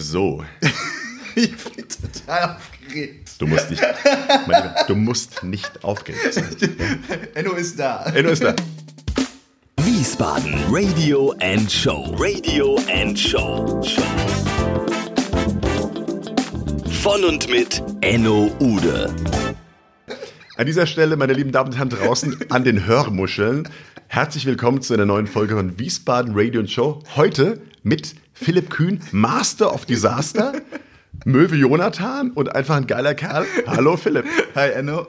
So, Ich bin total aufgeregt. du musst nicht, Lieber, du musst nicht aufgeregt sein. Enno ist da. Enno ist da. Wiesbaden Radio and Show. Radio and Show. Von und mit Enno Ude. An dieser Stelle, meine lieben Damen und Herren draußen an den Hörmuscheln, herzlich willkommen zu einer neuen Folge von Wiesbaden Radio and Show. Heute mit Philipp Kühn, Master of Disaster, Möwe Jonathan und einfach ein geiler Kerl. Hallo Philipp. Hi Enno.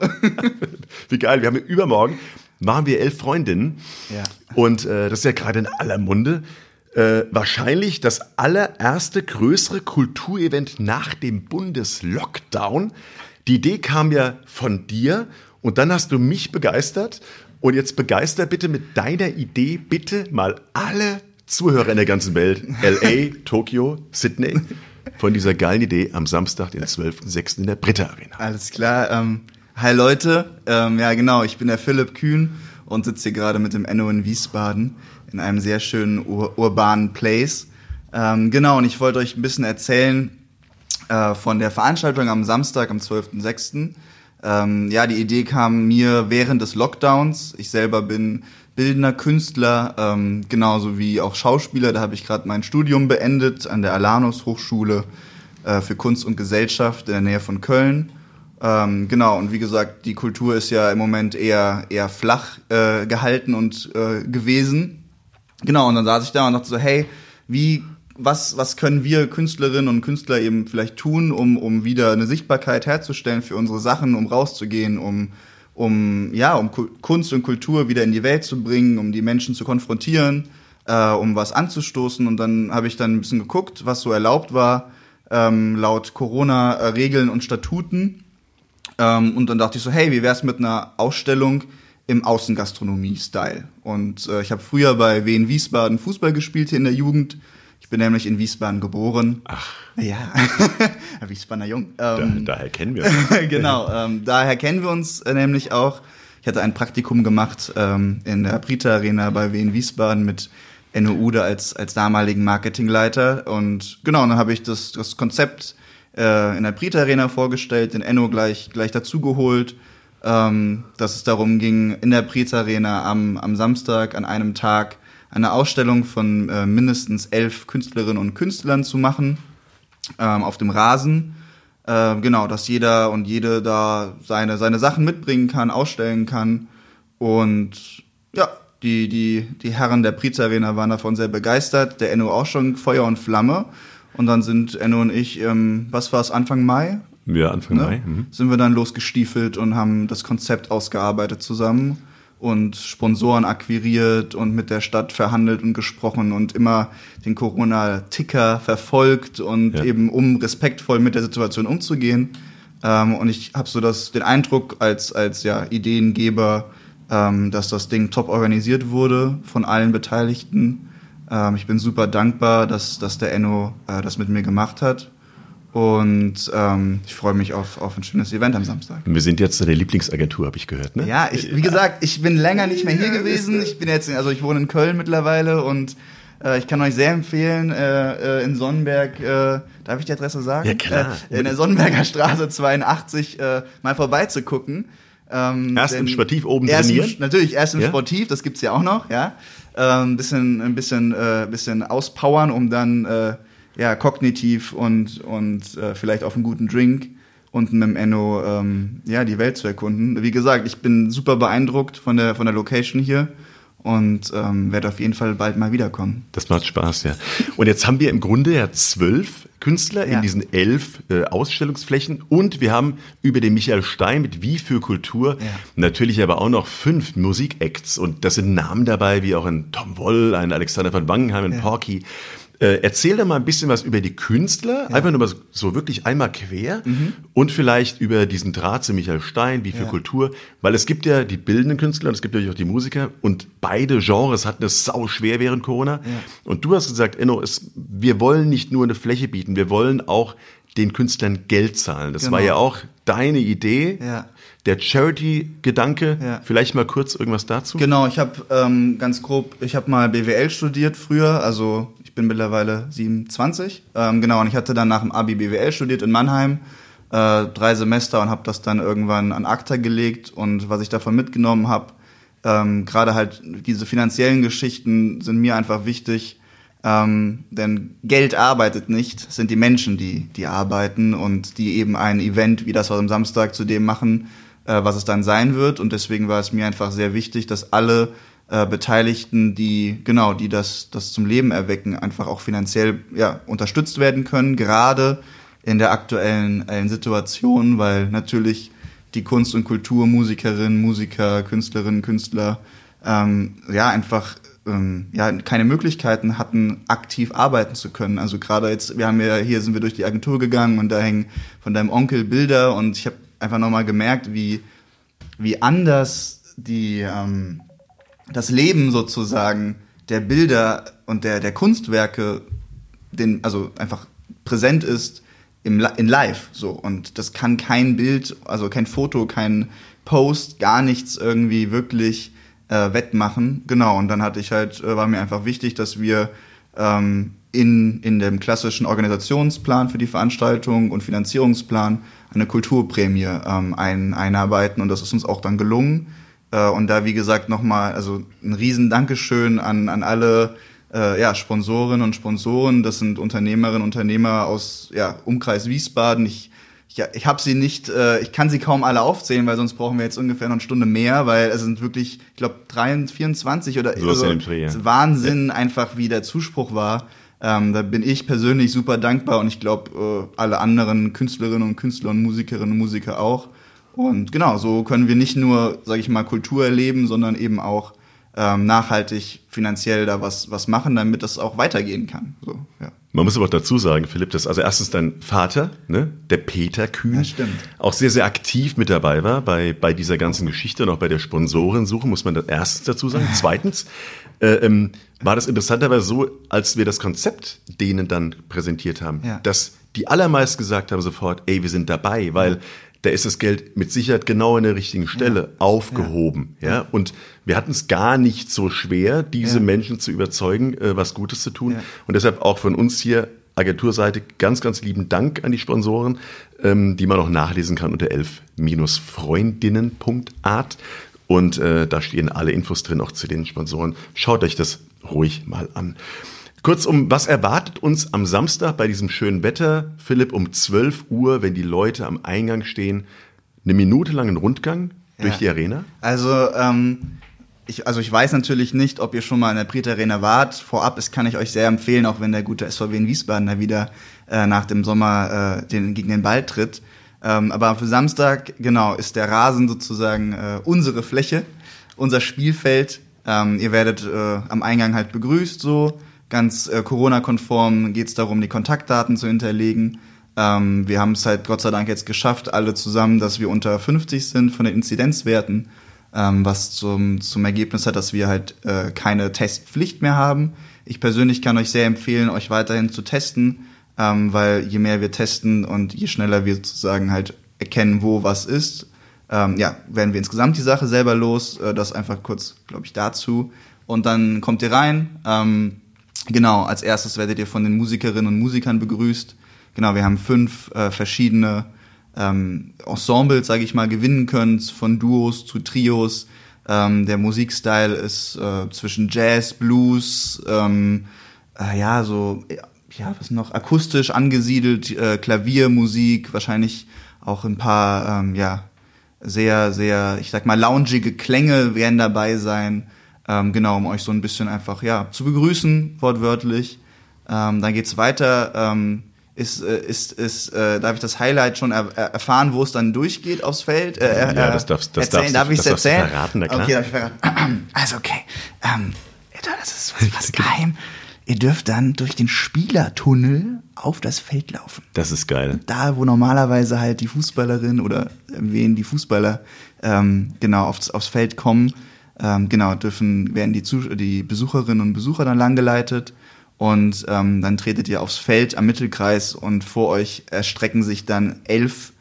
Wie geil, wir haben übermorgen, machen wir elf Freundinnen. Ja. Und äh, das ist ja gerade in aller Munde. Äh, wahrscheinlich das allererste größere Kulturevent nach dem Bundeslockdown. Die Idee kam ja von dir und dann hast du mich begeistert. Und jetzt begeister bitte mit deiner Idee bitte mal alle Zuhörer in der ganzen Welt, LA, Tokio, Sydney, von dieser geilen Idee am Samstag, den 12.06. in der Britta Arena. Alles klar. Ähm, hi Leute. Ähm, ja genau, ich bin der Philipp Kühn und sitze hier gerade mit dem Enno in Wiesbaden in einem sehr schönen ur urbanen Place. Ähm, genau, und ich wollte euch ein bisschen erzählen äh, von der Veranstaltung am Samstag, am 12.06. Ähm, ja, die Idee kam mir während des Lockdowns. Ich selber bin bildender Künstler, ähm, genauso wie auch Schauspieler. Da habe ich gerade mein Studium beendet an der Alanus Hochschule äh, für Kunst und Gesellschaft in der Nähe von Köln. Ähm, genau, und wie gesagt, die Kultur ist ja im Moment eher, eher flach äh, gehalten und äh, gewesen. Genau, und dann saß ich da und dachte so, hey, wie, was, was können wir Künstlerinnen und Künstler eben vielleicht tun, um, um wieder eine Sichtbarkeit herzustellen für unsere Sachen, um rauszugehen, um, um, ja, um Ku- Kunst und Kultur wieder in die Welt zu bringen, um die Menschen zu konfrontieren, äh, um was anzustoßen. Und dann habe ich dann ein bisschen geguckt, was so erlaubt war, ähm, laut Corona-Regeln und Statuten. Ähm, und dann dachte ich so, hey, wie wär's mit einer Ausstellung im Außengastronomie-Style? Und äh, ich habe früher bei Wien Wiesbaden Fußball gespielt hier in der Jugend. Ich bin nämlich in Wiesbaden geboren. Ach. Ja, Wiesbadener Jung. Da, Ähm, daher kennen wir uns. genau, ähm, daher kennen wir uns äh, nämlich auch. Ich hatte ein Praktikum gemacht ähm, in der Brita Arena bei Wien Wiesbaden mit Enno Ude als, als damaligen Marketingleiter. Und genau, dann habe ich das, das Konzept äh, in der Brita Arena vorgestellt, den Enno gleich, gleich dazugeholt, ähm, dass es darum ging, in der Brita Arena am, am Samstag an einem Tag eine Ausstellung von äh, mindestens elf Künstlerinnen und Künstlern zu machen ähm, auf dem Rasen. Ähm, genau, dass jeder und jede da seine, seine Sachen mitbringen kann, ausstellen kann. Und ja, die, die, die Herren der Priz Arena waren davon sehr begeistert. Der Enno auch schon Feuer und Flamme. Und dann sind Enno und ich, ähm, was war es, Anfang Mai? Ja, Anfang Ne? Mai. Mhm. Sind wir dann losgestiefelt und haben das Konzept ausgearbeitet zusammen und Sponsoren akquiriert und mit der Stadt verhandelt und gesprochen und immer den Corona-Ticker verfolgt und Ja. eben um respektvoll mit der Situation umzugehen. Ähm, und ich habe so das, den Eindruck als, als ja, Ideengeber, ähm, dass das Ding top organisiert wurde von allen Beteiligten. Ähm, ich bin super dankbar, dass, dass der Enno äh, das mit mir gemacht hat. Und ähm, ich freue mich auf, auf ein schönes Event am Samstag. Wir sind jetzt deine Lieblingsagentur, habe ich gehört, ne? Ja, ich, wie gesagt, ich bin länger nicht mehr hier gewesen. Ich bin jetzt, also ich wohne in Köln mittlerweile und äh, ich kann euch sehr empfehlen, äh, äh, in Sonnenberg, äh, darf ich die Adresse sagen? Ja, klar. Äh, in der Sonnenberger Straße 82 äh, mal vorbeizugucken. Ähm, Erst im Sportiv oben erst im, trainieren? Natürlich, erst im Ja? Sportiv, das gibt's ja auch noch, ja. Ähm, bisschen, ein bisschen, äh, bisschen auspowern, um dann äh, ja, kognitiv und, und äh, vielleicht auf einen guten Drink und mit dem Enno ähm, ja, die Welt zu erkunden. Wie gesagt, ich bin super beeindruckt von der, von der Location hier und ähm, werde auf jeden Fall bald mal wiederkommen. Das macht Spaß, ja. Und jetzt haben wir im Grunde ja zwölf Künstler Ja. in diesen elf äh, Ausstellungsflächen und wir haben über den Michael Stein mit Wie für Kultur Ja. natürlich aber auch noch fünf Musikacts und das sind Namen dabei wie auch ein Tom Woll, ein Alexander von Wangenheim, ein Ja. Porky. Äh, erzähl doch mal ein bisschen was über die Künstler, einfach nur mal so, so wirklich einmal quer und vielleicht über diesen Draht zu Michael Stein, wie für Mhm. Ja. Kultur, weil es gibt ja die bildenden Künstler und es gibt natürlich auch die Musiker und beide Genres hatten es sau schwer während Corona. Und du hast gesagt, Enno, es, wir wollen nicht nur eine Fläche bieten, wir wollen auch den Künstlern Geld zahlen. Das Genau. war ja auch deine Idee, Ja. der Charity-Gedanke. Ja. Vielleicht mal kurz irgendwas dazu? Genau, ich habe ähm, ganz grob, ich habe mal BWL studiert früher, also ich bin mittlerweile 27. Ähm, genau, und ich hatte dann nach dem Abi BWL studiert in Mannheim, äh, drei Semester und habe das dann irgendwann an ACTA gelegt. Und was ich davon mitgenommen habe, ähm, gerade halt diese finanziellen Geschichten sind mir einfach wichtig, ähm, denn Geld arbeitet nicht, es sind die Menschen, die, die arbeiten und die eben ein Event wie das am Samstag zu dem machen, äh, was es dann sein wird. Und deswegen war es mir einfach sehr wichtig, dass alle äh, Beteiligten, die genau, die das, das zum Leben erwecken, einfach auch finanziell ja, unterstützt werden können, gerade in der aktuellen äh, Situation, weil natürlich die Kunst- und Kultur, Musikerinnen, Musiker, Künstlerinnen, Künstler, ähm, ja, einfach ähm, ja, keine Möglichkeiten hatten, aktiv arbeiten zu können. Also gerade jetzt, wir haben ja, hier sind wir durch die Agentur gegangen und da hängen von deinem Onkel Bilder und ich habe einfach nochmal gemerkt, wie, wie anders die, ähm, das Leben sozusagen der Bilder und der, der Kunstwerke, den, also einfach präsent ist im, in live so und das kann kein Bild, also kein Foto, kein Post, gar nichts irgendwie wirklich äh, wettmachen. Genau, und dann hatte ich halt, äh, war mir einfach wichtig, dass wir ähm, in, in dem klassischen Organisationsplan für die Veranstaltung und Finanzierungsplan eine Kulturprämie ähm, ein, einarbeiten und das ist uns auch dann gelungen. Äh, und da, wie gesagt, nochmal, also ein riesen Dankeschön an, an alle äh, ja, Sponsorinnen und Sponsoren. Das sind Unternehmerinnen und Unternehmer aus ja, Umkreis Wiesbaden. Ich ich, ich habe sie nicht, äh, ich kann sie kaum alle aufzählen, weil sonst brauchen wir jetzt ungefähr noch eine Stunde mehr, weil es sind wirklich, ich glaube, 24 oder so also, ja. Wahnsinn ja. einfach, wie der Zuspruch war. Ähm, da bin ich persönlich super dankbar und ich glaube, äh, alle anderen Künstlerinnen und Künstler und Musikerinnen und Musiker auch. Und genau, so können wir nicht nur, sage ich mal, Kultur erleben, sondern eben auch ähm, nachhaltig finanziell da was, was machen, damit das auch weitergehen kann. So, ja. Man muss aber auch dazu sagen, Philipp, dass also erstens dein Vater, ne, der Peter Kühn, ja, stimmt. auch sehr, sehr aktiv mit dabei war bei, bei dieser ganzen Geschichte und auch bei der Sponsorensuche, muss man das erstens dazu sagen. Zweitens äh, ähm, war das interessanterweise so, als wir das Konzept denen dann präsentiert haben, ja. dass die allermeist gesagt haben sofort, ey, wir sind dabei, weil da ist das Geld mit Sicherheit genau an der richtigen Stelle ja. aufgehoben. Ja. ja. Und wir hatten es gar nicht so schwer, diese ja. Menschen zu überzeugen, äh, was Gutes zu tun. Und deshalb auch von uns hier Agenturseite ganz, ganz lieben Dank an die Sponsoren, ähm, die man auch nachlesen kann unter elf-freundinnen.art. Und äh, da stehen alle Infos drin, auch zu den Sponsoren. Schaut euch das ruhig mal an. Kurzum, was erwartet uns am Samstag bei diesem schönen Wetter, Philipp, um 12 Uhr, wenn die Leute am Eingang stehen? Eine Minute lang einen Rundgang ja. durch die Arena? Also, ähm, ich, also ich weiß natürlich nicht, ob ihr schon mal in der Brit Arena wart. Vorab, das kann ich euch sehr empfehlen, auch wenn der gute SVW in Wiesbaden da wieder äh, nach dem Sommer äh, den, gegen den Ball tritt. Ähm, aber für Samstag, genau, ist der Rasen sozusagen äh, unsere Fläche, unser Spielfeld. Ähm, ihr werdet äh, am Eingang halt begrüßt so ganz äh, Corona-konform geht es darum, die Kontaktdaten zu hinterlegen. Ähm, wir haben es halt Gott sei Dank jetzt geschafft, alle zusammen, dass wir unter 50 sind von den Inzidenzwerten, ähm, was zum, zum Ergebnis hat, dass wir halt äh, keine Testpflicht mehr haben. Ich persönlich kann euch sehr empfehlen, euch weiterhin zu testen, ähm, weil je mehr wir testen und je schneller wir sozusagen halt erkennen, wo was ist, ähm, ja, werden wir insgesamt die Sache selber los. Äh, das einfach kurz, glaube ich, dazu. Und dann kommt ihr rein. Genau, als erstes werdet ihr von den Musikerinnen und Musikern begrüßt. Genau, wir haben fünf äh, verschiedene ähm, Ensembles, sage ich mal, gewinnen können, von Duos zu Trios. Ähm, der Musikstyle ist äh, zwischen Jazz, Blues, ähm, äh, ja, so, ja, was noch, akustisch angesiedelt, äh, Klaviermusik, wahrscheinlich auch ein paar, ähm, ja, sehr, sehr, ich sag mal, loungige Klänge werden dabei sein. Ähm, genau, um euch so ein bisschen einfach ja zu begrüßen, wortwörtlich. Ähm, dann geht's weiter. Ähm, ist, äh, ist, ist, äh, darf ich das Highlight schon er erfahren, wo es dann durchgeht aufs Feld? Äh, äh, ja, das darfst, das erzählen. darfst, darf ich es erzählen? verraten. Okay, darf ich verraten. Also okay, ähm, das ist was, was geheim. Ihr dürft dann durch den Spielertunnel auf das Feld laufen. Das ist geil. Da, wo normalerweise halt die Fußballerin oder wen die Fußballer ähm, genau aufs, aufs Feld kommen, ähm, genau, dürfen, werden die, die Besucherinnen und Besucher dann langgeleitet und ähm, dann tretet ihr aufs Feld am Mittelkreis und vor euch erstrecken sich dann elf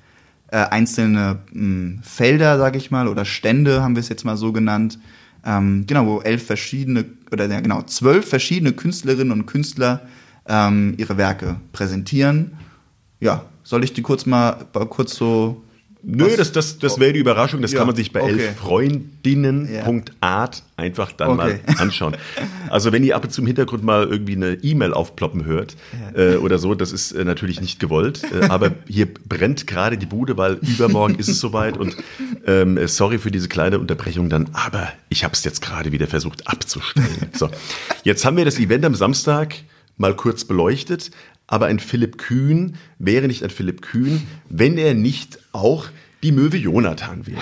äh, einzelne mh, hm, Felder, sag ich mal, oder Stände haben wir es jetzt mal so genannt. ähm, genau, wo elf verschiedene, oder ja, genau, zwölf verschiedene Künstlerinnen und Künstler ähm, ihre Werke präsentieren. Ja, soll ich die kurz mal kurz so Nö, Was? das, das, das wäre die Überraschung. Das Ja, kann man sich bei okay. elffreundinnen.art einfach dann Okay. mal anschauen. Also wenn ihr ab und zu im Hintergrund mal irgendwie eine E-Mail aufploppen hört äh, oder so, das ist äh, natürlich nicht gewollt. Äh, aber hier brennt gerade die Bude, weil übermorgen ist es soweit. Und ähm, äh, sorry für diese kleine Unterbrechung dann, aber ich habe es jetzt gerade wieder versucht abzustellen. So, jetzt haben wir das Event am Samstag mal kurz beleuchtet. Aber ein Philipp Kühn wäre nicht ein Philipp Kühn, wenn er nicht auch die Möwe Jonathan wäre.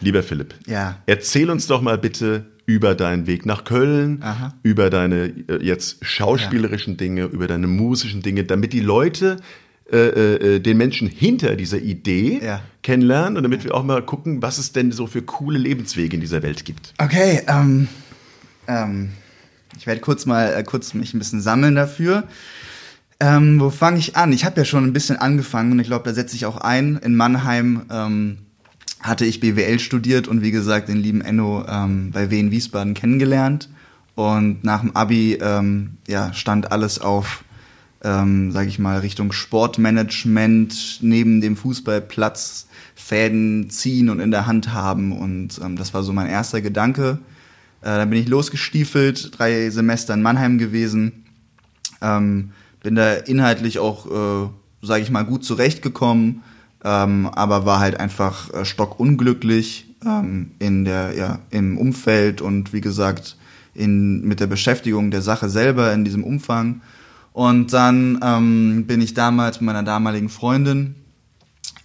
Lieber Philipp, Ja. erzähl uns doch mal bitte über deinen Weg nach Köln, Aha. über deine äh, jetzt schauspielerischen Dinge, über deine musischen Dinge, damit die Leute äh, äh, den Menschen hinter dieser Idee Ja. kennenlernen und damit wir auch mal gucken, was es denn so für coole Lebenswege in dieser Welt gibt. Okay, ähm, ähm, ich werde kurz mal äh, kurz mich ein bisschen sammeln dafür. Ähm, wo fange ich an? Ich habe ja schon ein bisschen angefangen und ich glaube, da setze ich auch ein. In Mannheim ähm, hatte ich BWL studiert und wie gesagt den lieben Enno ähm, bei W in Wiesbaden kennengelernt. Und nach dem Abi ähm, ja, stand alles auf, ähm, sage ich mal, Richtung Sportmanagement, neben dem Fußballplatz Fäden ziehen und in der Hand haben. Und ähm, das war so mein erster Gedanke. Äh, dann bin ich losgestiefelt, drei Semester in Mannheim gewesen. Ähm, bin da inhaltlich auch, äh, sage ich mal, gut zurechtgekommen, ähm, aber war halt einfach äh, stockunglücklich ähm, in der, ja, im Umfeld und wie gesagt in, mit der Beschäftigung der Sache selber in diesem Umfang. Und dann ähm, bin ich damals mit meiner damaligen Freundin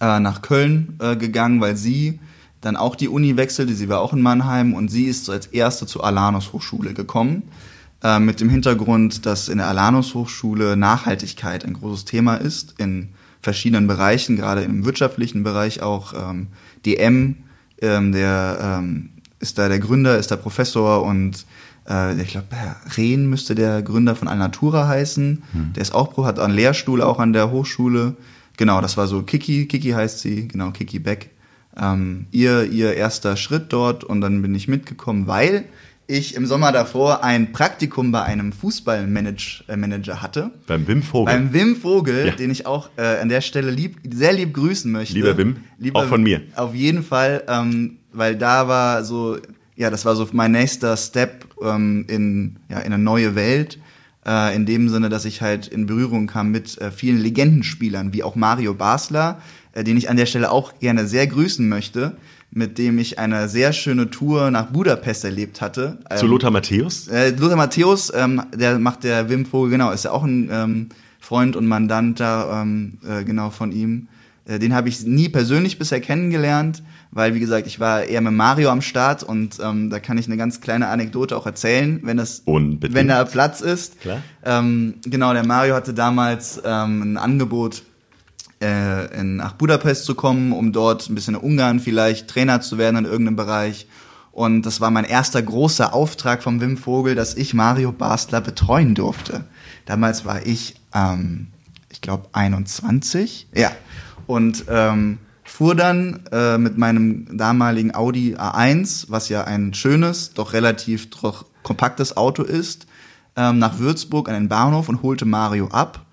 äh, nach Köln äh, gegangen, weil sie dann auch die Uni wechselte. Sie war auch in Mannheim und sie ist als erste zur Alanus Hochschule gekommen. Äh, mit dem Hintergrund, dass in der Alanus Hochschule Nachhaltigkeit ein großes Thema ist, in verschiedenen Bereichen, gerade im wirtschaftlichen Bereich auch. Ähm, DM, ähm, der ähm, ist da der Gründer, ist der Professor und äh, ich glaube, Herr Rehn müsste der Gründer von Alnatura heißen. Der ist auch, hat einen Lehrstuhl auch an der Hochschule. Genau, das war so Kiki, Kiki heißt sie, genau, Kiki Beck. Ähm, ihr, ihr erster Schritt dort und dann bin ich mitgekommen, weil ich im Sommer davor ein Praktikum bei einem Fußballmanager äh, hatte. Beim Wim Vogel. Beim Wim Vogel, Ja. den ich auch äh, an der Stelle lieb, sehr lieb grüßen möchte. Lieber Wim, auch von mir. Auf jeden Fall, ähm, weil da war so, ja, das war so mein nächster Step ähm, in, ja, in eine neue Welt. Äh, in dem Sinne, dass ich halt in Berührung kam mit äh, vielen Legendenspielern, wie auch Mario Basler, äh, den ich an der Stelle auch gerne sehr grüßen möchte, mit dem ich eine sehr schöne Tour nach Budapest erlebt hatte. Zu Ähm, Lothar Matthäus? äh, Lothar Matthäus, ähm, der macht der Wim Vogel, genau, ist ja auch ein ähm, Freund und Mandant da, ähm, äh, genau von ihm. Äh, den habe ich nie persönlich bisher kennengelernt, weil, wie gesagt, ich war eher mit Mario am Start und ähm, da kann ich eine ganz kleine Anekdote auch erzählen, wenn das, Unbedingt. wenn da Platz ist. Klar. Ähm, genau, der Mario hatte damals ähm, ein Angebot, äh, in, nach Budapest zu kommen, um dort ein bisschen in Ungarn vielleicht Trainer zu werden in irgendeinem Bereich. Und das war mein erster großer Auftrag vom Wim Vogel, dass ich Mario Basler betreuen durfte. Damals war ich, ähm, ich glaube, 21. Ja. Und ähm, fuhr dann äh, mit meinem damaligen Audi A1, was ja ein schönes, doch relativ doch kompaktes Auto ist, ähm, nach Würzburg an den Bahnhof und holte Mario ab.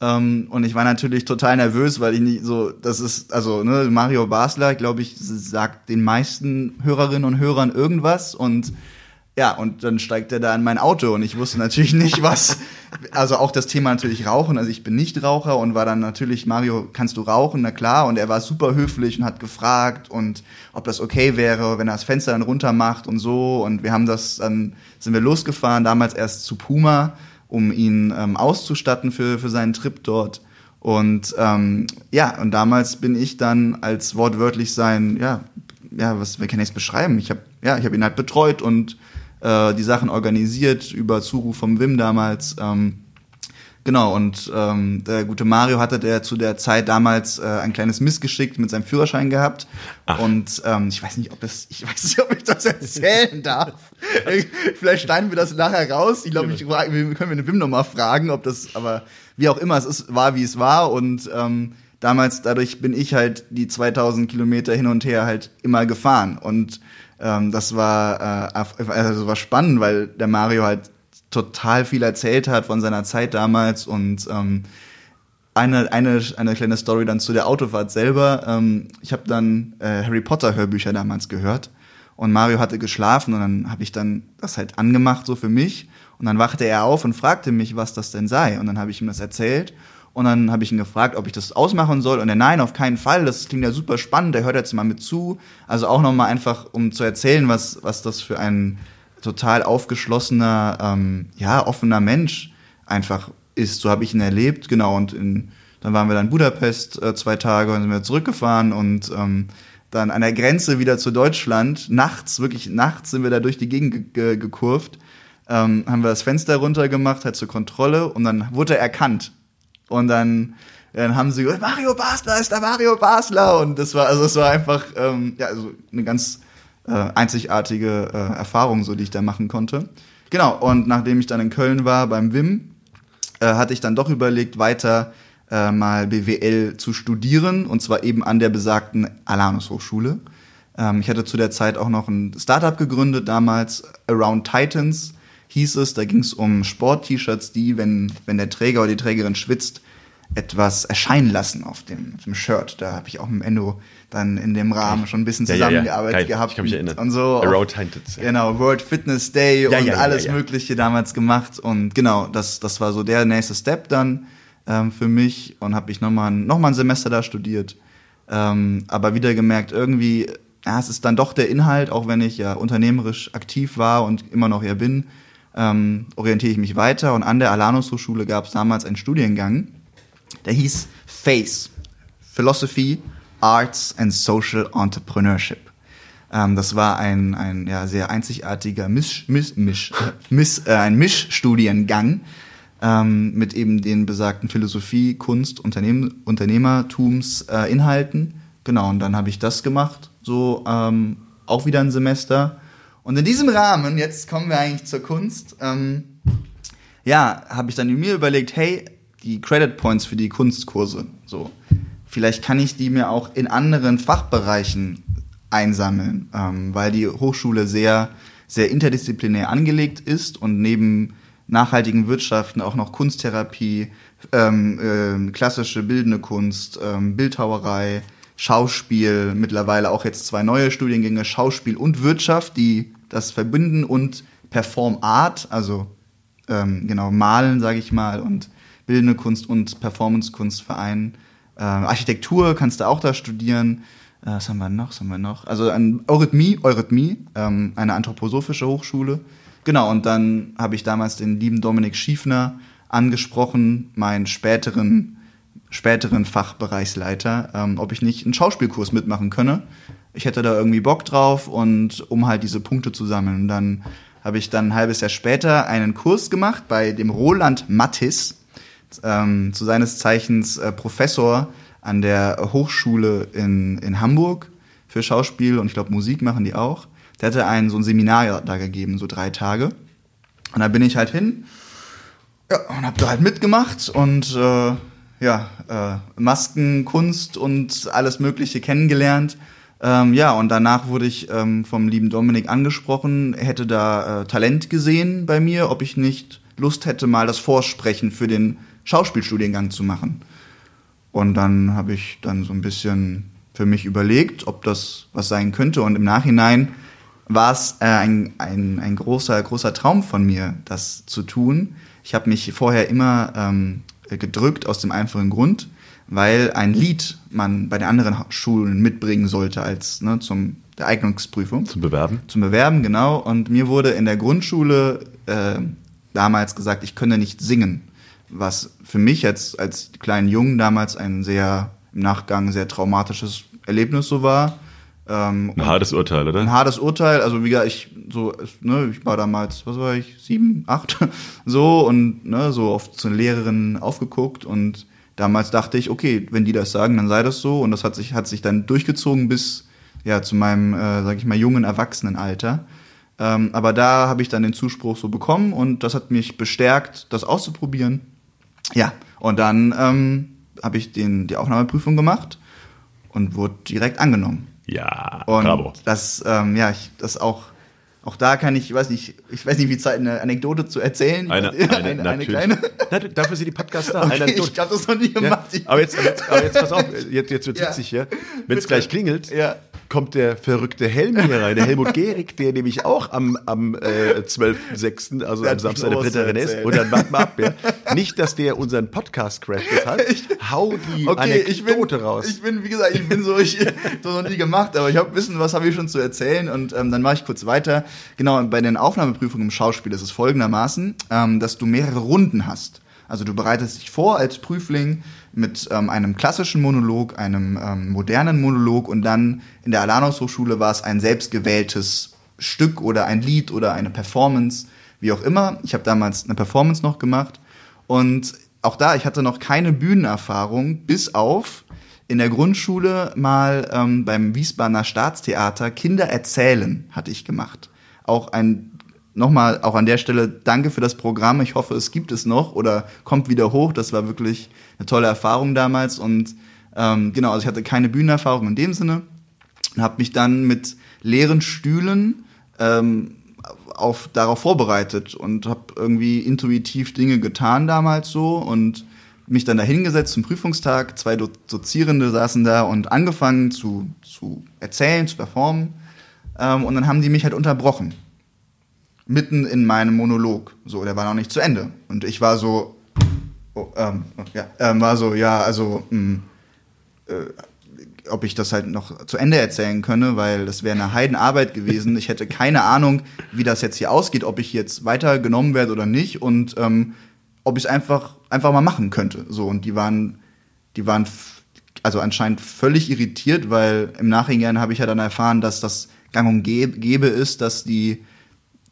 Ähm, und ich war natürlich total nervös, weil ich nicht so, das ist, also ne, Mario Basler, glaube ich, sagt den meisten Hörerinnen und Hörern irgendwas und ja, und dann steigt er da in mein Auto und ich wusste natürlich nicht, was, also auch das Thema natürlich Rauchen, also ich bin nicht Raucher und war dann natürlich, Mario, kannst du rauchen? Na klar, und er war super höflich und hat gefragt und ob das okay wäre, wenn er das Fenster dann runter macht und so und wir haben das, dann sind wir losgefahren, damals erst zu Puma, um ihn ähm, auszustatten für, für seinen Trip dort. Und ähm, ja, und damals bin ich dann als wortwörtlich sein, ja, ja, was, wie kann ich es beschreiben? Ich habe ja, ich habe ihn halt betreut und äh, die Sachen organisiert über Zuruf vom Wim damals. Ähm, genau, und ähm, der gute Mario hatte der zu der Zeit damals äh, ein kleines Missgeschick mit seinem Führerschein gehabt. Ach. Und ähm, ich weiß nicht, ob das, ich weiß nicht, ob ich das erzählen darf. Vielleicht schneiden wir das nachher raus. Ich glaube, ich frage, wir können wir den Wim nochmal fragen, ob das, aber wie auch immer, es ist, war, wie es war. Und ähm, damals, dadurch bin ich halt die 2000 Kilometer hin und her halt immer gefahren. Und Ähm, das war, äh, also war spannend, weil der Mario halt total viel erzählt hat von seiner Zeit damals und ähm, eine, eine, eine kleine Story dann zu der Autofahrt selber. Ähm, ich habe dann äh, Harry Potter Hörbücher damals gehört und Mario hatte geschlafen und dann habe ich dann das halt angemacht so für mich und dann wachte er auf und fragte mich, was das denn sei und dann habe ich ihm das erzählt und dann habe ich ihn gefragt, ob ich das ausmachen soll. Und er, nein, auf keinen Fall. Das klingt ja super spannend. Der hört jetzt mal mit zu. Also auch nochmal einfach, um zu erzählen, was, was das für ein total aufgeschlossener, ähm, ja, offener Mensch einfach ist. So habe ich ihn erlebt. Genau. Und in, dann waren wir dann in Budapest äh, zwei Tage und sind wir zurückgefahren und ähm, dann an der Grenze wieder zu Deutschland. Nachts, wirklich nachts sind wir da durch die Gegend ge gekurvt. Ähm, haben wir das Fenster runtergemacht, halt zur Kontrolle und dann wurde er erkannt. Und dann, dann haben sie gesagt, Mario Basler ist der Mario Basler. Und das war, also es war einfach, ähm, ja, also eine ganz äh, einzigartige äh, Erfahrung, so die ich da machen konnte. Genau, und nachdem ich dann in Köln war beim WIM, äh, hatte ich dann doch überlegt, weiter äh, mal BWL zu studieren, und zwar eben an der besagten Alanus Hochschule. Ähm, ich hatte zu der Zeit auch noch ein Startup gegründet, damals Around Titans hieß es, da ging es um Sport-T-Shirts, die, wenn, wenn der Träger oder die Trägerin schwitzt, etwas erscheinen lassen auf dem, auf dem Shirt. Da habe ich auch mit Endo dann in dem Rahmen schon ein bisschen zusammengearbeitet ja, ja, ja. gehabt. Ich kann mich erinnern. Und so. Around Tinted. Genau, World Fitness Day und alles Mögliche damals gemacht. Und genau, das, das war so der nächste Step dann ähm, für mich. Und habe ich nochmal noch mal ein Semester da studiert. Ähm, aber wieder gemerkt, irgendwie, ja, es ist dann doch der Inhalt, auch wenn ich ja unternehmerisch aktiv war und immer noch ja bin ähm, orientiere ich mich weiter. Und an der Alanus Hochschule gab es damals einen Studiengang, der hieß FACE, Philosophy, Arts and Social Entrepreneurship. Ähm, das war ein, ein ja, sehr einzigartiger Misch, Misch, Misch, Misch, äh, ein Mischstudiengang ähm, mit eben den besagten Philosophie, Kunst, Unternehmen, Unternehmertumsinhalten. Äh, genau, und dann habe ich das gemacht, so ähm, auch wieder ein Semester. Und in diesem Rahmen, jetzt kommen wir eigentlich zur Kunst, ähm, ja, habe ich dann mir überlegt, hey, die Credit Points für die Kunstkurse, so, vielleicht kann ich die mir auch in anderen Fachbereichen einsammeln, ähm, weil die Hochschule sehr, sehr interdisziplinär angelegt ist und neben nachhaltigen Wirtschaften auch noch Kunsttherapie, ähm, äh, klassische bildende Kunst, ähm, Bildhauerei, Schauspiel, mittlerweile auch jetzt zwei neue Studiengänge, Schauspiel und Wirtschaft, die das Verbinden und Perform Art, also ähm, genau Malen, sage ich mal, und Bildende Kunst und Performance-Kunst vereinen. Äh, Architektur kannst du auch da studieren. Äh, was haben wir noch? Was haben wir noch? Also an Eurythmie, Eurythmie ähm, eine anthroposophische Hochschule. Genau, und dann habe ich damals den lieben Dominik Schiefner angesprochen, meinen späteren späteren Fachbereichsleiter, ähm, ob ich nicht einen Schauspielkurs mitmachen könne ich hätte da irgendwie Bock drauf und um halt diese Punkte zu sammeln. Und dann habe ich dann ein halbes Jahr später einen Kurs gemacht bei dem Roland Mattis, ähm, zu seines Zeichens äh, Professor an der Hochschule in, in Hamburg für Schauspiel und ich glaube Musik machen die auch. Der hatte ein so ein Seminar da gegeben, so drei Tage. Und da bin ich halt hin ja, und habe da halt mitgemacht und äh, ja, äh, Masken, Kunst und alles Mögliche kennengelernt ähm, ja, und danach wurde ich ähm, vom lieben Dominik angesprochen, hätte da äh, Talent gesehen bei mir, ob ich nicht Lust hätte, mal das Vorsprechen für den Schauspielstudiengang zu machen. Und dann habe ich dann so ein bisschen für mich überlegt, ob das was sein könnte. Und im Nachhinein war es äh, ein, ein, ein großer, großer Traum von mir, das zu tun. Ich habe mich vorher immer ähm, gedrückt aus dem einfachen Grund, weil ein Lied man bei den anderen Schulen mitbringen sollte als ne, zum der Eignungsprüfung. Zum Bewerben? Zum Bewerben, genau. Und mir wurde in der Grundschule äh, damals gesagt, ich könne nicht singen. Was für mich jetzt als kleinen Jungen damals ein sehr, im Nachgang sehr traumatisches Erlebnis so war. Ähm, ein hartes Urteil, oder? Ein hartes Urteil. Also wie gesagt, ich so, ne, ich war damals, was war ich, sieben, acht, so und ne, so oft zu Lehrerinnen aufgeguckt und damals dachte ich, okay, wenn die das sagen, dann sei das so. Und das hat sich, hat sich dann durchgezogen bis ja, zu meinem, äh, sag ich mal, jungen Erwachsenenalter. Ähm, aber da habe ich dann den Zuspruch so bekommen und das hat mich bestärkt, das auszuprobieren. Ja, und dann ähm, habe ich den, die Aufnahmeprüfung gemacht und wurde direkt angenommen. Ja, Und bravo. das, ähm, ja, ich, das auch, auch da kann ich, ich weiß nicht, ich weiß nicht, wie Zeit eine Anekdote zu erzählen. Eine, eine, natürlich. Na, dafür sind die Podcaster. Okay, eine Anekdote. ich habe das noch nie Ja, gemacht. Ich- aber, jetzt, aber, jetzt, aber jetzt pass auf, jetzt, jetzt wird's Ja. witzig hier. Wenn es gleich klingelt, Ja. Kommt der verrückte Helm hier rein, der Helmut Gehrig, der nämlich auch am, am äh, 12.06., also am Samstag der Britta Rennes. erzählen. Und dann warten wir ab, ja. Nicht, dass der unseren Podcast crasht, deshalb hau die Okay, ich bin, Anekdote raus. ich bin, wie gesagt, ich bin so, ich das noch nie gemacht, aber ich habe wissen, was habe ich schon zu erzählen und ähm, dann mache ich kurz weiter. Genau, bei den Aufnahmeprüfungen im Schauspiel ist es folgendermaßen, ähm, dass du mehrere Runden hast. Also du bereitest dich vor als Prüfling mit ähm, einem klassischen Monolog, einem ähm, modernen Monolog und dann in der Alanus Hochschule war es ein selbstgewähltes Stück oder ein Lied oder eine Performance, wie auch immer. Ich habe damals eine Performance noch gemacht und auch da, ich hatte noch keine Bühnenerfahrung, bis auf in der Grundschule mal ähm, beim Wiesbadener Staatstheater Kinder erzählen hatte ich gemacht. Auch ein nochmal auch an der Stelle danke für das Programm. Ich hoffe, es gibt es noch oder kommt wieder hoch. Das war wirklich eine tolle Erfahrung damals und ähm, genau, also ich hatte keine Bühnenerfahrung in dem Sinne und habe mich dann mit leeren Stühlen ähm, auf, darauf vorbereitet und habe irgendwie intuitiv Dinge getan damals so und mich dann da hingesetzt zum Prüfungstag. Zwei Do Dozierende saßen da und angefangen zu, zu erzählen, zu performen. Ähm, und dann haben die mich halt unterbrochen. Mitten in meinem Monolog. So, der war noch nicht zu Ende. Und ich war so, oh, ähm, ja, ähm, war so, ja, also, mh, ob ich das halt noch zu Ende erzählen könne, weil das wäre eine Heidenarbeit gewesen. Ich hätte keine Ahnung, wie das jetzt hier ausgeht, ob ich jetzt weitergenommen werde oder nicht und ähm, ob ich es einfach einfach mal machen könnte. So und die waren, die waren also anscheinend völlig irritiert, weil im Nachhinein habe ich ja dann erfahren, dass das Gang und Gäbe ist, dass die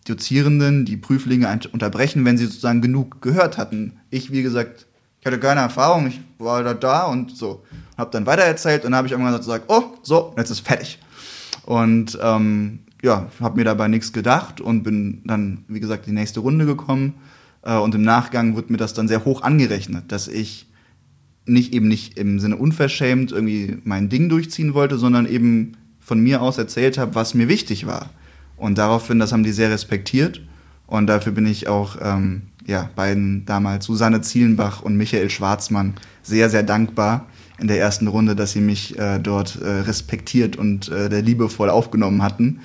Dozierenden die Prüflinge unterbrechen, wenn sie sozusagen genug gehört hatten. Ich, wie gesagt, ich hatte keine Erfahrung, ich war da da und so. Hab dann weitererzählt und habe ich irgendwann gesagt, oh, so, jetzt ist fertig. Und ähm, ja, habe mir dabei nichts gedacht und bin dann, wie gesagt, die nächste Runde gekommen. Äh, und im Nachgang wird mir das dann sehr hoch angerechnet, dass ich nicht eben nicht im Sinne unverschämt irgendwie mein Ding durchziehen wollte, sondern eben von mir aus erzählt habe, was mir wichtig war. Und daraufhin, das haben die sehr respektiert. Und dafür bin ich auch ähm, ja, beiden damals, Susanne Zielenbach und Michael Schwarzmann, sehr, sehr dankbar in der ersten Runde, dass sie mich äh, dort äh, respektiert und äh, der liebevoll aufgenommen hatten.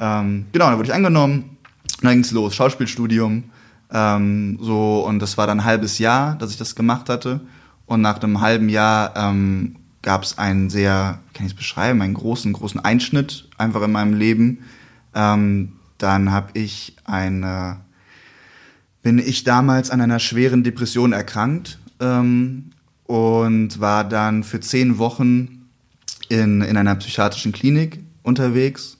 Ähm, genau, dann wurde ich angenommen. Dann ging's los, Schauspielstudium. Ähm, so, und das war dann ein halbes Jahr, dass ich das gemacht hatte. Und nach einem halben Jahr ähm, gab es einen sehr, kann ich es beschreiben, einen großen, großen Einschnitt einfach in meinem Leben. Ähm, dann habe ich eine, bin ich damals an einer schweren Depression erkrankt ähm, und war dann für zehn Wochen in, in einer psychiatrischen Klinik unterwegs.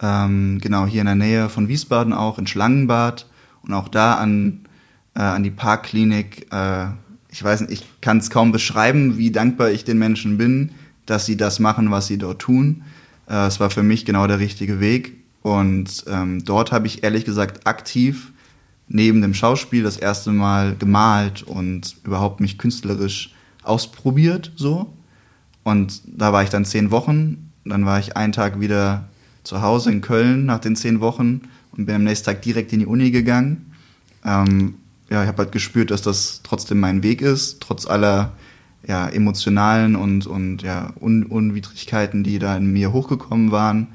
Ähm, genau hier in der Nähe von Wiesbaden auch, in Schlangenbad. Und auch da an, äh, an die Parkklinik. Äh, ich weiß nicht, ich kann es kaum beschreiben, wie dankbar ich den Menschen bin, dass sie das machen, was sie dort tun. Äh, es war für mich genau der richtige Weg. Und ähm, dort habe ich ehrlich gesagt aktiv neben dem Schauspiel das erste Mal gemalt und überhaupt mich künstlerisch ausprobiert so. Und da war ich dann zehn Wochen. Dann war ich einen Tag wieder zu Hause in Köln nach den zehn Wochen und bin am nächsten Tag direkt in die Uni gegangen. Ähm, ja, ich habe halt gespürt, dass das trotzdem mein Weg ist, trotz aller ja, emotionalen und, und ja, Un Unwidrigkeiten, die da in mir hochgekommen waren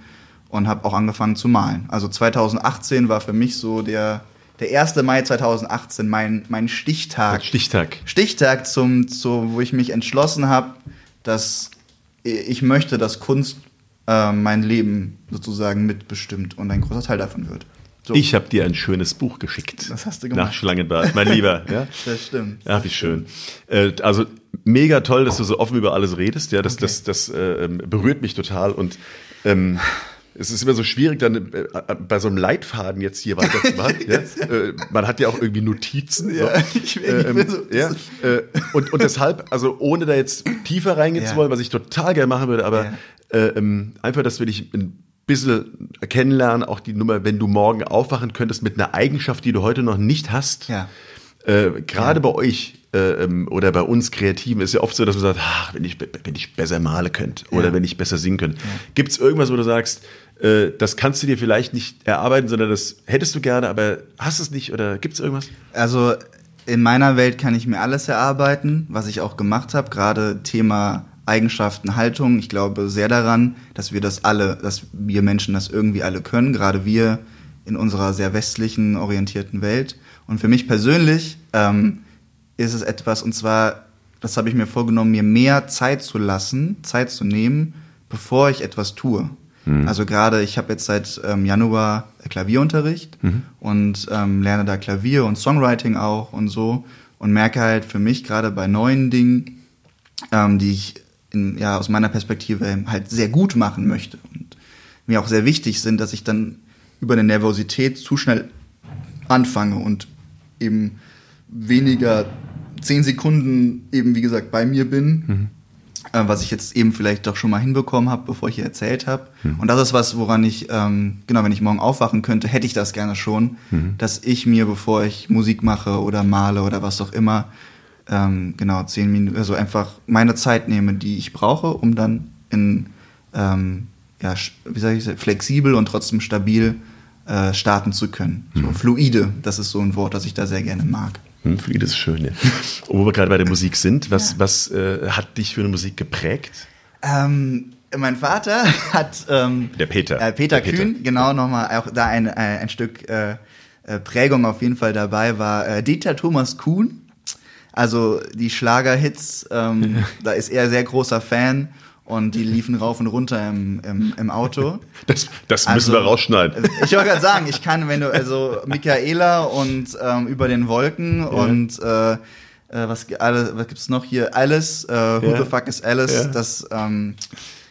und habe auch angefangen zu malen. Also 2018 war für mich so der, der 1. Mai 2018 mein, mein Stichtag. Stichtag. Stichtag, zum, zu, wo ich mich entschlossen habe, dass ich möchte, dass Kunst äh, mein Leben sozusagen mitbestimmt und ein großer Teil davon wird. So. Ich habe dir ein schönes Buch geschickt. Das hast du gemacht. Nach Schlangenbad, mein Lieber. Ja? Das stimmt. Ach, wie schön. Äh, also mega toll, dass du so offen über alles redest. Ja, das, das, das äh, berührt mich total und ähm, es ist immer so schwierig, dann äh, bei so einem Leitfaden jetzt hier weiterzumachen. ja? äh, man hat ja auch irgendwie Notizen. Ja, so. ich will- ich will so- ja? äh, und, und deshalb, also ohne da jetzt tiefer reingehen Ja. zu wollen, was ich total gerne machen würde, aber Ja. äh, ähm, einfach, dass wir dich ein bisschen kennenlernen, auch die Nummer, wenn du morgen aufwachen könntest mit einer Eigenschaft, die du heute noch nicht hast. Ja. Äh, Gerade bei euch, äh, ähm, oder bei uns Kreativen ist ja oft so, dass man sagt, ach, wenn ich, wenn ich besser malen könnte oder wenn ich besser singen könnte. Gibt es irgendwas, wo du sagst, äh, das kannst du dir vielleicht nicht erarbeiten, sondern das hättest du gerne, aber hast es nicht oder gibt es irgendwas? Also in meiner Welt kann ich mir alles erarbeiten, was ich auch gemacht habe, gerade Thema Eigenschaften, Haltung. Ich glaube sehr daran, dass wir das alle, dass wir Menschen das irgendwie alle können, gerade wir in unserer sehr westlichen orientierten Welt. Und für mich persönlich ähm, ist es etwas, und zwar, das habe ich mir vorgenommen, mir mehr Zeit zu lassen, Zeit zu nehmen, bevor ich etwas tue. Also gerade, ich habe jetzt seit ähm, Januar Klavierunterricht und ähm, lerne da Klavier und Songwriting auch und so und merke halt für mich gerade bei neuen Dingen, ähm, die ich in, ja, aus meiner Perspektive halt sehr gut machen möchte und mir auch sehr wichtig sind, dass ich dann über eine Nervosität zu schnell anfange und eben weniger zehn Sekunden eben, wie gesagt, bei mir bin, äh, was ich jetzt eben vielleicht doch schon mal hinbekommen habe, bevor ich hier erzählt habe. Und das ist was, woran ich, ähm, genau, wenn ich morgen aufwachen könnte, hätte ich das gerne schon, dass ich mir, bevor ich Musik mache oder male oder was auch immer, ähm, genau, zehn Minuten, also einfach meine Zeit nehme, die ich brauche, um dann in, ähm, ja, wie sage ich, flexibel und trotzdem stabil äh, starten zu können. So, fluide, das ist so ein Wort, das ich da sehr gerne mag. Hm, Fliege ist schön, ja. Und wo wir gerade bei der Musik sind, was, was äh, hat dich für eine Musik geprägt? Ähm, mein Vater hat ähm, Der Peter. äh, Peter Der Peter. Kühn, genau nochmal auch da ein, äh, ein Stück äh, äh, Prägung auf jeden Fall dabei war äh, Dieter Thomas Kuhn. Also die Schlagerhits, ähm, da ist er sehr großer Fan und die liefen rauf und runter im, im, im Auto. Das, das müssen Also, wir rausschneiden. Ich wollte gerade sagen, ich kann, wenn du, also Michaela und ähm, über den Wolken und äh, äh, was, alle, was gibt's noch hier? Alice, äh, Who Ja. the fuck is Alice? Ja. Das, ähm,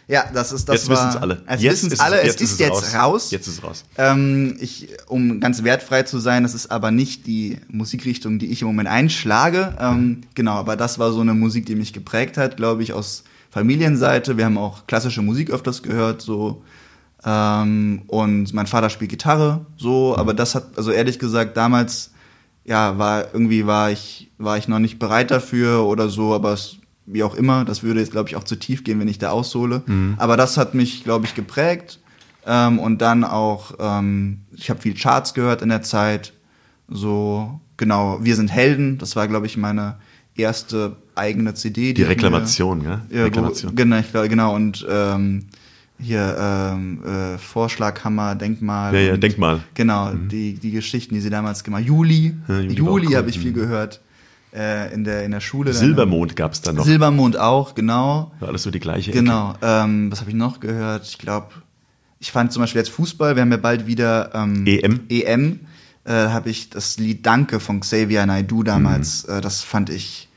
ja, das ist das Jetzt wissen es alle. Jetzt wissen es alle. es- Es ist jetzt raus. Jetzt ist es raus. Ähm, ich, um ganz wertfrei zu sein, das ist aber nicht die Musikrichtung, die ich im Moment einschlage. Ähm, genau, aber das war so eine Musik, die mich geprägt hat, glaube ich, aus Familienseite. Wir haben auch klassische Musik öfters gehört, so. Ähm, und mein Vater spielt Gitarre, so. Aber das hat, also ehrlich gesagt, damals, ja, war irgendwie war ich, war ich noch nicht bereit dafür oder so, aber es, wie auch immer, das würde jetzt, glaube ich, auch zu tief gehen, wenn ich da aushole. Aber das hat mich, glaube ich, geprägt. Ähm, und dann auch, ähm, ich habe viel Charts gehört in der Zeit. So, genau, Wir sind Helden, das war, glaube ich, meine erste eigene CD. Die mir- Reklamation, ja? Ja, Reklamation. Wo, genau, ich glaube, genau. Und ähm, hier ähm, äh, Vorschlaghammer, Denkmal. Ja, ja, Denkmal. Genau, die, die Geschichten, die sie damals gemacht Juli. Ja, Juli Juli, habe ich viel gehört äh, in, der, in der Schule. Silbermond gab es dann noch. Silbermond auch, genau. War alles so die gleiche Ecke. Genau. Ähm, was habe ich noch gehört? Ich glaube, ich fand zum Beispiel jetzt Fußball, wir haben ja bald wieder ähm, EM. EM. Äh, habe ich das Lied Danke von Xavier Naidoo damals, Mhm. äh, das fand ich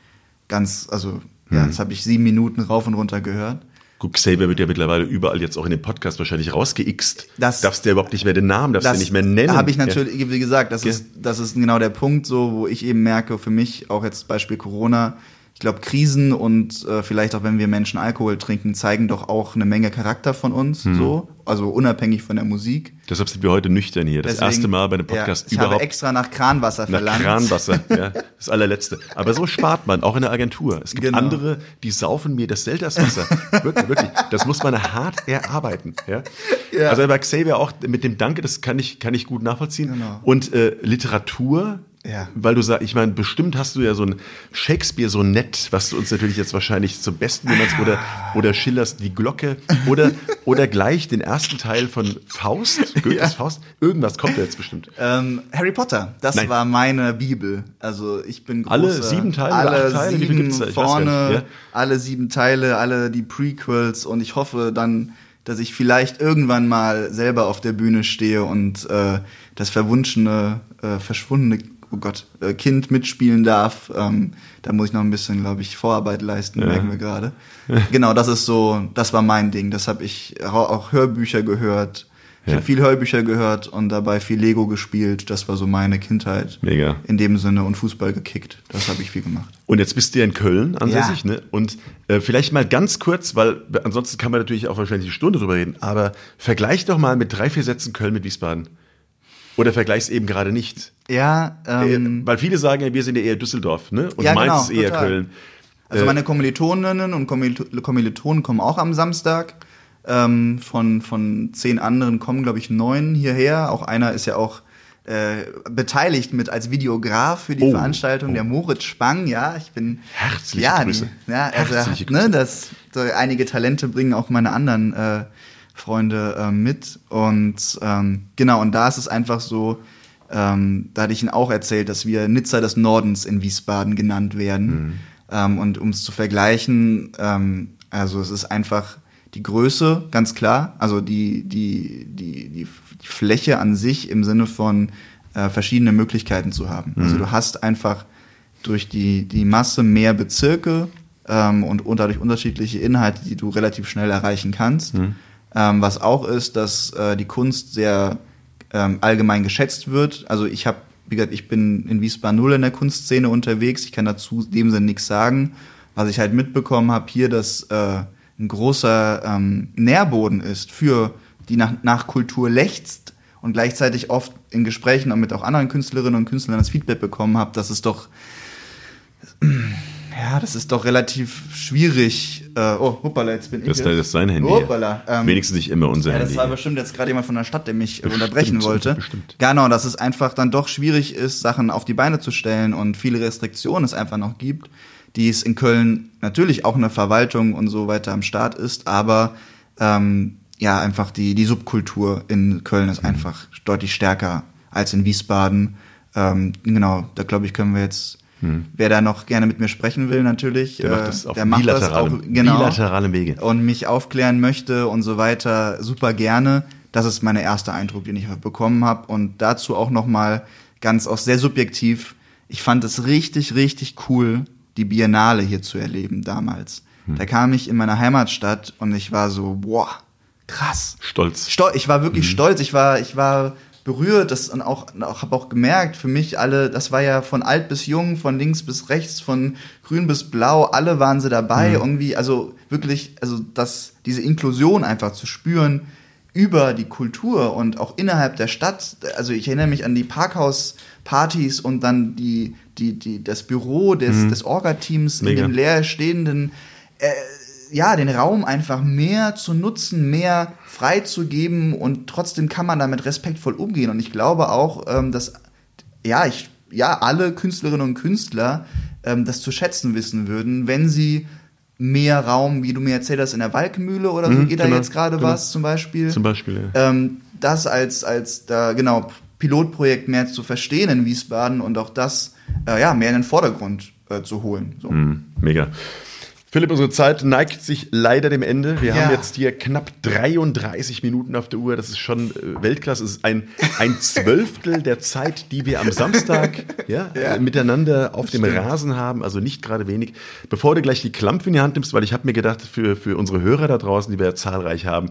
ganz, also ja, das habe ich sieben Minuten rauf und runter gehört. Gut, Xavier wird ja mittlerweile überall jetzt auch in dem Podcast wahrscheinlich rausgeixt. Das- darfst du ja überhaupt nicht mehr den Namen, darfst du nicht mehr nennen. habe ich Ja. natürlich, wie gesagt, das Ja. ist, das ist genau der Punkt, so, wo ich eben merke, für mich, auch jetzt Beispiel Corona, ich glaube, Krisen und äh, vielleicht auch, wenn wir Menschen Alkohol trinken, zeigen doch auch eine Menge Charakter von uns, Hm. so, also unabhängig von der Musik. Deshalb sind wir heute nüchtern hier. Das Deswegen- erste Mal bei einem Podcast ja, ich überhaupt. habe extra nach Kranwasser Nach verlangt. Kranwasser, ja, das allerletzte. Aber so spart man, auch in der Agentur. Es gibt Genau. andere, die saufen mir das Selterswasser. wirklich, wirklich. Das muss man hart erarbeiten. Ja? Ja. Also bei Xavier auch mit dem Danke, das kann ich, kann ich gut nachvollziehen. Genau. Und äh, Literatur, Ja. weil du sagst, ich meine, bestimmt hast du ja so ein Shakespeare-Sonett, was du uns natürlich jetzt wahrscheinlich zum Besten jemals oder, oder schillerst die Glocke oder, oder gleich den ersten Teil von Faust, Goethes Ja. Faust. Irgendwas kommt da jetzt bestimmt. Ähm, Harry Potter, das Nein. war meine Bibel. Also ich bin großer, Alle sieben Teile alle Teile? Sieben vorne, ja. alle sieben Teile, alle die Prequels und ich hoffe dann, dass ich vielleicht irgendwann mal selber auf der Bühne stehe und äh, das verwunschene, äh, verschwundene, oh Gott, äh, Kind mitspielen darf. Ähm, da muss ich noch ein bisschen, glaube ich, Vorarbeit leisten, merken wir gerade. genau, das ist so, das war mein Ding. Das habe ich auch auch Hörbücher gehört. Ich Ja. habe viel Hörbücher gehört und dabei viel Lego gespielt. Das war so meine Kindheit. Mega. In dem Sinne und Fußball gekickt. Das habe ich viel gemacht. Und jetzt bist du ja in Köln ansässig, Ja. ne? Und äh, vielleicht mal ganz kurz, weil ansonsten kann man natürlich auch wahrscheinlich eine Stunde drüber reden, aber vergleich doch mal mit drei, vier Sätzen Köln mit Wiesbaden. Oder vergleichst eben gerade nicht? Ja, ähm, Äh, Weil viele sagen ja, wir sind ja eher Düsseldorf, ne? Und Ja, Mainz genau, ist eher total. Köln. Also Äh, meine Kommilitoninnen und Kommilito- Kommilitonen kommen auch am Samstag. Ähm, von, von zehn anderen kommen, glaube ich, neun hierher. Auch einer ist ja auch äh, beteiligt mit als Videograf für die Oh, Veranstaltung, der Moritz Spang. Ja, ich bin Herzliche ja, Grüße. Die, ja, also, Herzliche ne, Grüße. das so einige Talente bringen auch meine anderen äh, Freunde äh, mit. Und ähm, genau, und da ist es einfach so, ähm, da hatte ich Ihnen auch erzählt, dass wir Nizza des Nordens in Wiesbaden genannt werden. Mhm. Ähm, und um es zu vergleichen, ähm, also es ist einfach die Größe, ganz klar, also die, die, die, die, Fläche an sich im Sinne von äh, verschiedene Möglichkeiten zu haben. Also Mhm. du hast einfach durch die, die Masse mehr Bezirke ähm, und, und dadurch unterschiedliche Inhalte, die du relativ schnell erreichen kannst. Mhm. Ähm, was auch ist, dass äh, die Kunst sehr ähm, allgemein geschätzt wird. Also ich habe, wie gesagt, ich bin in Wiesbaden null in der Kunstszene unterwegs. Ich kann dazu dem Sinne nichts sagen. Was ich halt mitbekommen habe hier, dass äh, ein großer ähm, Nährboden ist für die nach, nach Kultur lechzt und gleichzeitig oft in Gesprächen und mit auch anderen Künstlerinnen und Künstlern das Feedback bekommen habe, dass es doch ja, das ist doch relativ schwierig. Äh, oh, hoppala, jetzt bin ich. Das, das ist sein Handy. Hoppala. Ähm, Wenigstens nicht immer unser ja, Handy. das war bestimmt jetzt gerade jemand von der Stadt, der mich äh, unterbrechen wollte. bestimmt. Genau, dass es einfach dann doch schwierig ist, Sachen auf die Beine zu stellen und viele Restriktionen es einfach noch gibt, die es in Köln natürlich auch eine Verwaltung und so weiter am Start ist, aber ähm, ja, einfach die, die Subkultur in Köln Mhm. ist einfach deutlich stärker als in Wiesbaden. Ähm, genau, da glaube ich, können wir jetzt, wer da noch gerne mit mir sprechen will, natürlich. Der macht äh, das auf der macht das bilateralem, auch, genau bilateralem Wege. und mich aufklären möchte und so weiter, super gerne. Das ist mein erster Eindruck, den ich bekommen habe. Und dazu auch noch mal ganz auch sehr subjektiv. Ich fand es richtig, richtig cool, die Biennale hier zu erleben damals. Da kam ich in meiner Heimatstadt und ich war so, boah, krass. Stolz. Stol ich war wirklich stolz. Ich war, ich war berührt. Das und auch, auch habe auch gemerkt, für mich alle, das war ja von alt bis jung, von links bis rechts, von grün bis blau, alle waren sie dabei. Irgendwie, also wirklich, also das, diese Inklusion einfach zu spüren über die Kultur und auch innerhalb der Stadt. Also ich erinnere mich an die Parkhauspartys und dann die, die, die, das Büro des, des Orga-Teams in dem leer stehenden äh, ja, den Raum einfach mehr zu nutzen, mehr freizugeben und trotzdem kann man damit respektvoll umgehen. Und ich glaube auch, ähm, dass ja, ich, ja, alle Künstlerinnen und Künstler ähm, das zu schätzen wissen würden, wenn sie mehr Raum, wie du mir erzählt hast, in der Walkmühle oder so, Mhm, geht da genau, jetzt gerade genau. was zum Beispiel. Zum Beispiel, ja. Ähm, das als, als da, genau, Pilotprojekt mehr zu verstehen in Wiesbaden und auch das äh, ja, mehr in den Vordergrund äh, zu holen. So. Mhm, mega. Philipp, unsere Zeit neigt sich leider dem Ende. Wir Ja. haben jetzt hier knapp 33 Minuten auf der Uhr. Das ist schon äh, Weltklasse. Es ist ein, ein Zwölftel der Zeit, die wir am Samstag ja, Ja. Äh, miteinander auf dem Rasen haben. Also nicht gerade wenig. Bevor du gleich die Klampfe in die Hand nimmst, weil ich habe mir gedacht, für, für unsere Hörer da draußen, die wir ja zahlreich haben,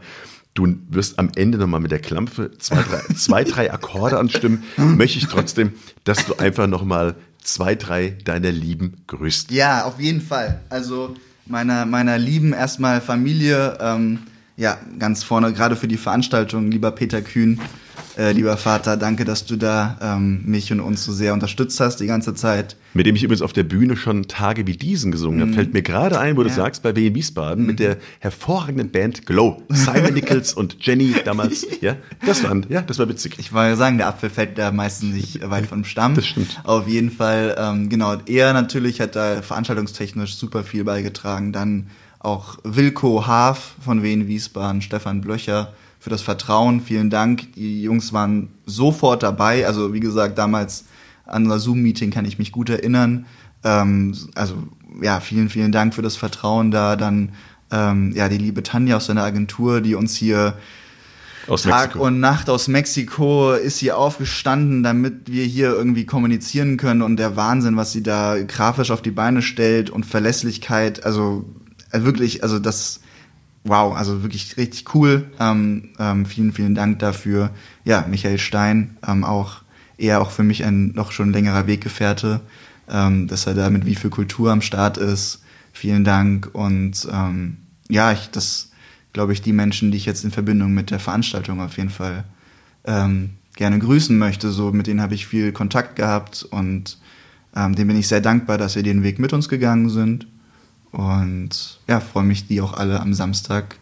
du wirst am Ende nochmal mit der Klampfe zwei, drei, zwei, drei Akkorde anstimmen, möchte ich trotzdem, dass du einfach nochmal zwei, drei deiner Lieben grüßt. Ja, auf jeden Fall. Also meiner, meiner lieben erstmal Familie, ähm, ja, ganz vorne, gerade für die Veranstaltung, lieber Peter Kühn, äh, lieber Vater, danke, dass du da ähm, mich und uns so sehr unterstützt hast die ganze Zeit. Mit dem ich übrigens auf der Bühne schon Tage wie diesen gesungen habe. Fällt mir gerade ein, wo du Mhm. Ja. Mhm. sagst, bei Wien Wiesbaden mit der hervorragenden Band Glow. Simon Nichols und Jenny damals. Ja, das war, ja, das war witzig. Ich wollte sagen, der Apfel fällt da meistens nicht weit vom Stamm. Das stimmt. Auf jeden Fall, ähm, genau. Er natürlich hat da veranstaltungstechnisch super viel beigetragen. Dann auch Wilko Haaf von Wien Wiesbaden, Stefan Blöcher für das Vertrauen. Vielen Dank. Die Jungs waren sofort dabei. Also wie gesagt, damals an unser Zoom-Meeting kann ich mich gut erinnern. Ähm, also ja, vielen, vielen Dank für das Vertrauen da. Dann ähm, ja, die liebe Tanja aus seiner Agentur, die uns hier Aus Tag Mexiko. und Nacht aus Mexiko ist sie aufgestanden, damit wir hier irgendwie kommunizieren können und der Wahnsinn, was sie da grafisch auf die Beine stellt und Verlässlichkeit, also äh, wirklich, also das, wow, also wirklich richtig cool. Ähm, ähm, vielen, vielen Dank dafür. Ja, Michael Stein, ähm, auch eher auch für mich ein noch schon längerer Weggefährte, ähm, dass er da mit wie viel Kultur am Start ist. Vielen Dank und ähm, ja, ich das glaube ich, die Menschen, die ich jetzt in Verbindung mit der Veranstaltung auf jeden Fall ähm, gerne grüßen möchte. So, mit denen habe ich viel Kontakt gehabt und ähm, dem bin ich sehr dankbar, dass sie den Weg mit uns gegangen sind. Und ja, freue mich, die auch alle am Samstag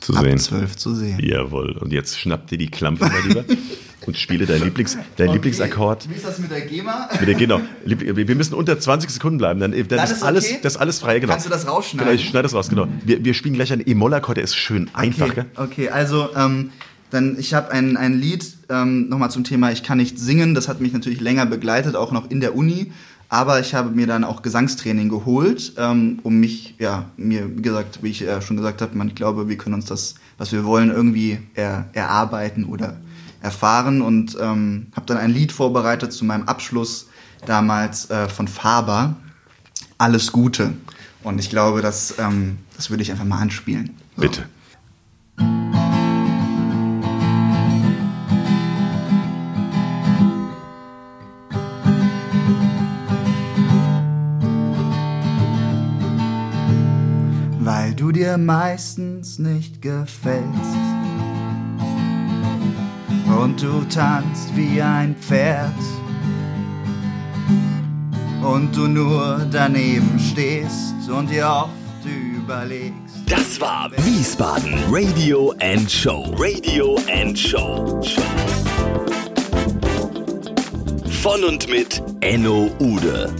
Zu ab sehen. 12 zu sehen. Jawohl. Und jetzt schnapp dir die Klampe mal lieber und spiele dein, Lieblings, dein Lieblingsakkord. Wie ist das mit der GEMA? Mit der, genau. Wir müssen unter 20 Sekunden bleiben. Dann, dann Das ist, ist alles, okay? das ist alles frei. Genau. Kannst du das rausschneiden? Genau, ich schneide das raus. Genau. Wir, wir spielen gleich einen E-Moll-Akkord. Der ist schön einfach. Okay, okay also ähm, dann ich habe ein, ein Lied ähm, nochmal zum Thema Ich kann nicht singen. Das hat mich natürlich länger begleitet, auch noch in der Uni. Aber ich habe mir dann auch Gesangstraining geholt, ähm, um mich, ja, mir, wie gesagt, wie ich ja schon gesagt habe, man glaube, wir können uns das, was wir wollen, irgendwie er, erarbeiten oder erfahren. Und ähm, habe dann ein Lied vorbereitet zu meinem Abschluss damals äh, von Faber. Alles Gute. Und ich glaube, das, ähm, das würde ich einfach mal anspielen. So. Bitte. Du dir meistens nicht gefällst. Und du tanzt wie ein Pferd. Und du nur daneben stehst und dir oft überlegst. Das war Wiesbaden Radio and Show. Radio and Show. Von und mit Enno Ude.